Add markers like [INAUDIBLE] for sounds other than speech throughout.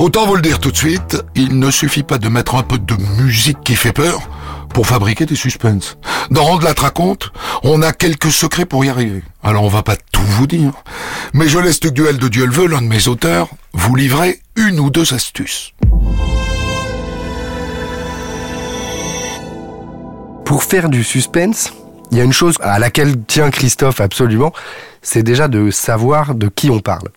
Autant vous le dire tout de suite, il ne suffit pas de mettre un peu de musique qui fait peur pour fabriquer des suspens. Dans Rendre la raconte, on a quelques secrets pour y arriver. Alors on va pas tout vous dire, mais je laisse le duel de Dieu le veut, l'un de mes auteurs, vous livrer une ou deux astuces. Pour faire du suspense, il y a une chose à laquelle tient Christophe absolument, c'est déjà de savoir de qui on parle.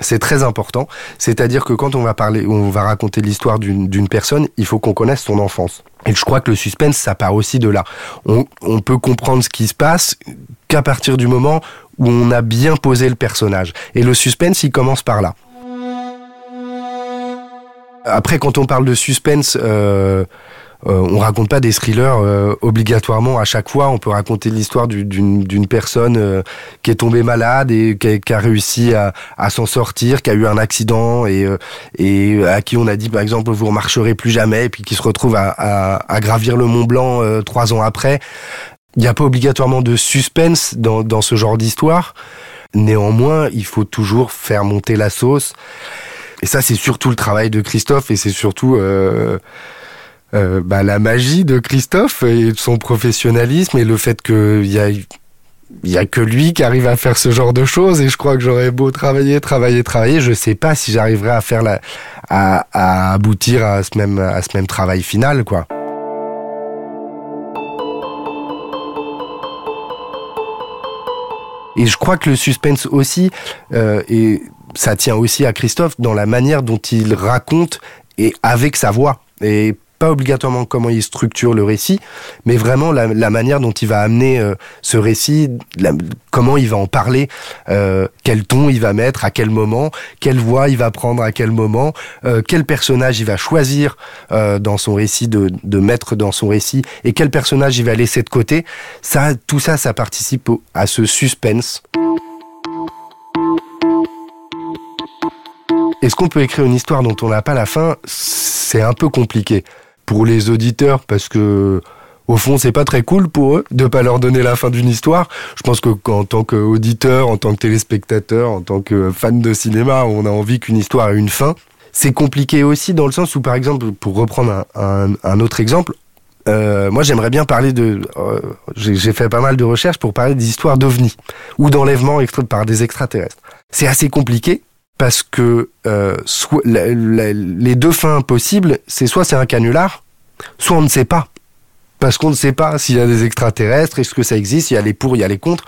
C'est très important. C'est-à-dire que quand on va parler, on va raconter l'histoire d'une personne, il faut qu'on connaisse son enfance. Et je crois que le suspense, ça part aussi de là. On, peut comprendre ce qui se passe qu'à partir du moment où on a bien posé le personnage. Et le suspense, il commence par là. Après, quand on parle de suspense, euh, on raconte pas des thrillers euh, obligatoirement à chaque fois. On peut raconter l'histoire d'une personne euh, qui est tombée malade et qui a, réussi à, s'en sortir, qui a eu un accident et, et à qui on a dit par exemple vous ne marcherez plus jamais et puis qui se retrouve à, à, gravir le Mont Blanc trois ans après. Il n'y a pas obligatoirement de suspense dans, dans ce genre d'histoire. Néanmoins, il faut toujours faire monter la sauce. Et ça, c'est surtout le travail de Christophe et c'est surtout euh, euh, bah, la magie de Christophe et de son professionnalisme et le fait qu'il y a y a que lui qui arrive à faire ce genre de choses et je crois que j'aurais beau travailler, travailler, travailler, je sais pas si j'arriverai à faire la, à, à, aboutir à ce même, à ce même travail final, quoi. Et je crois que le suspense aussi, euh, et ça tient aussi à Christophe dans la manière dont il raconte et avec sa voix. Et pas obligatoirement comment il structure le récit, mais vraiment la, manière dont il va amener euh, ce récit, comment il va en parler, euh, quel ton il va mettre, à quel moment, quelle voix il va prendre à quel moment, euh, quel personnage il va choisir dans son récit de, de mettre dans son récit et quel personnage il va laisser de côté. Ça, tout ça, ça participe à ce suspense. Est-ce qu'on peut écrire une histoire dont on n'a pas la fin? C'est un peu compliqué pour les auditeurs parce que au fond, c'est pas très cool pour eux de pas leur donner la fin d'une histoire. Je pense que en tant qu'auditeur, en tant que téléspectateur, en tant que fan de cinéma, on a envie qu'une histoire ait une fin. C'est compliqué aussi dans le sens où, par exemple, pour reprendre un, autre exemple, euh, moi j'aimerais bien parler de... Euh, j'ai fait pas mal de recherches pour parler des histoires d'ovnis ou d'enlèvements par des extraterrestres. C'est assez compliqué parce que euh, les deux fins possibles, c'est soit c'est un canular, soit on ne sait pas. Parce qu'on ne sait pas s'il y a des extraterrestres, est-ce que ça existe, il y a les pour, il y a les contre.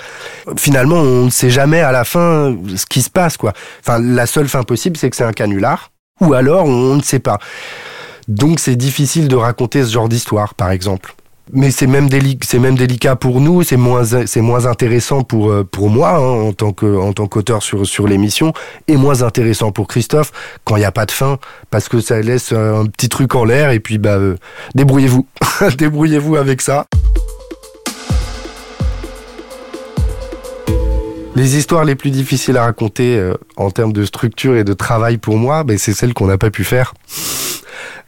Finalement, on ne sait jamais à la fin ce qui se passe, quoi. Enfin, la seule fin possible, c'est que c'est un canular, ou alors on ne sait pas. Donc c'est difficile de raconter ce genre d'histoire, par exemple mais c'est même, délicat pour nous, c'est moins, moins intéressant pour, euh, pour moi hein, en tant que, en tant qu'auteur sur, sur l'émission, et moins intéressant pour Christophe quand il n'y a pas de fin, parce que ça laisse un petit truc en l'air, et puis bah, euh, débrouillez-vous, [LAUGHS] débrouillez-vous avec ça. Les histoires les plus difficiles à raconter euh, en termes de structure et de travail pour moi, ben, c'est celles qu'on n'a pas pu faire.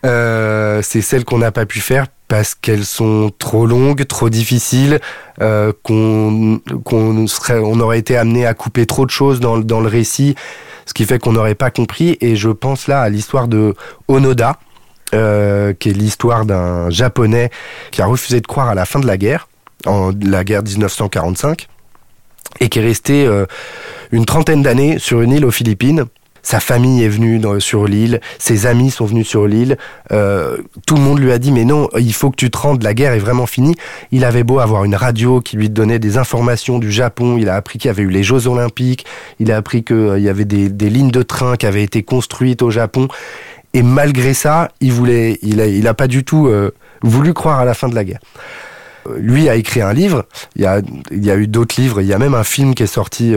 C'est celles qu'on n'a pas pu faire parce qu'elles sont trop longues, trop difficiles, euh, qu'on on aurait été amené à couper trop de choses dans, dans le récit, ce qui fait qu'on n'aurait pas compris. Et je pense là à l'histoire de Onoda, euh, qui est l'histoire d'un japonais qui a refusé de croire à la fin de la guerre, en la guerre 1945, et qui est resté euh, une trentaine d'années sur une île aux Philippines sa famille est venue sur l'île, ses amis sont venus sur l'île. Euh, tout le monde lui a dit mais non, il faut que tu te rendes, la guerre est vraiment finie. Il avait beau avoir une radio qui lui donnait des informations du Japon. Il a appris qu'il y avait eu les Jeux Olympiques. Il a appris qu'il euh, y avait des, lignes de train qui avaient été construites au Japon. Et malgré ça, il voulait, il a, il a pas du tout euh, voulu croire à la fin de la guerre lui a écrit un livre. Il y a, il y a eu d'autres livres. Il y a même un film qui est sorti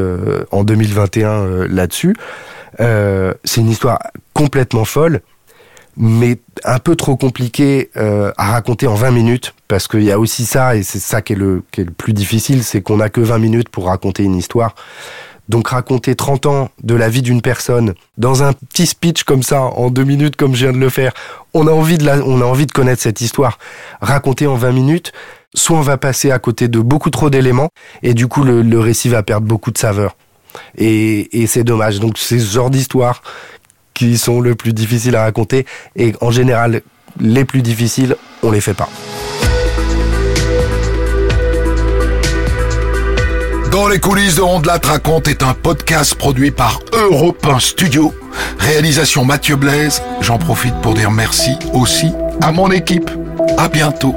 en 2021 là-dessus. Euh, c'est une histoire complètement folle, mais un peu trop compliquée euh, à raconter en 20 minutes, parce qu'il y a aussi ça, et c'est ça qui est, le, qui est le plus difficile, c'est qu'on n'a que 20 minutes pour raconter une histoire. Donc raconter 30 ans de la vie d'une personne dans un petit speech comme ça, en deux minutes comme je viens de le faire, on a envie de, la, on a envie de connaître cette histoire. Raconter en 20 minutes, soit on va passer à côté de beaucoup trop d'éléments et du coup le, le récit va perdre beaucoup de saveur. Et, c'est dommage. Donc c'est ce genre d'histoires qui sont le plus difficiles à raconter et en général les plus difficiles on les fait pas. Dans les coulisses de Rondelat raconte est un podcast produit par Europe 1 Studio. Réalisation Mathieu Blaise. J'en profite pour dire merci aussi à mon équipe. À bientôt.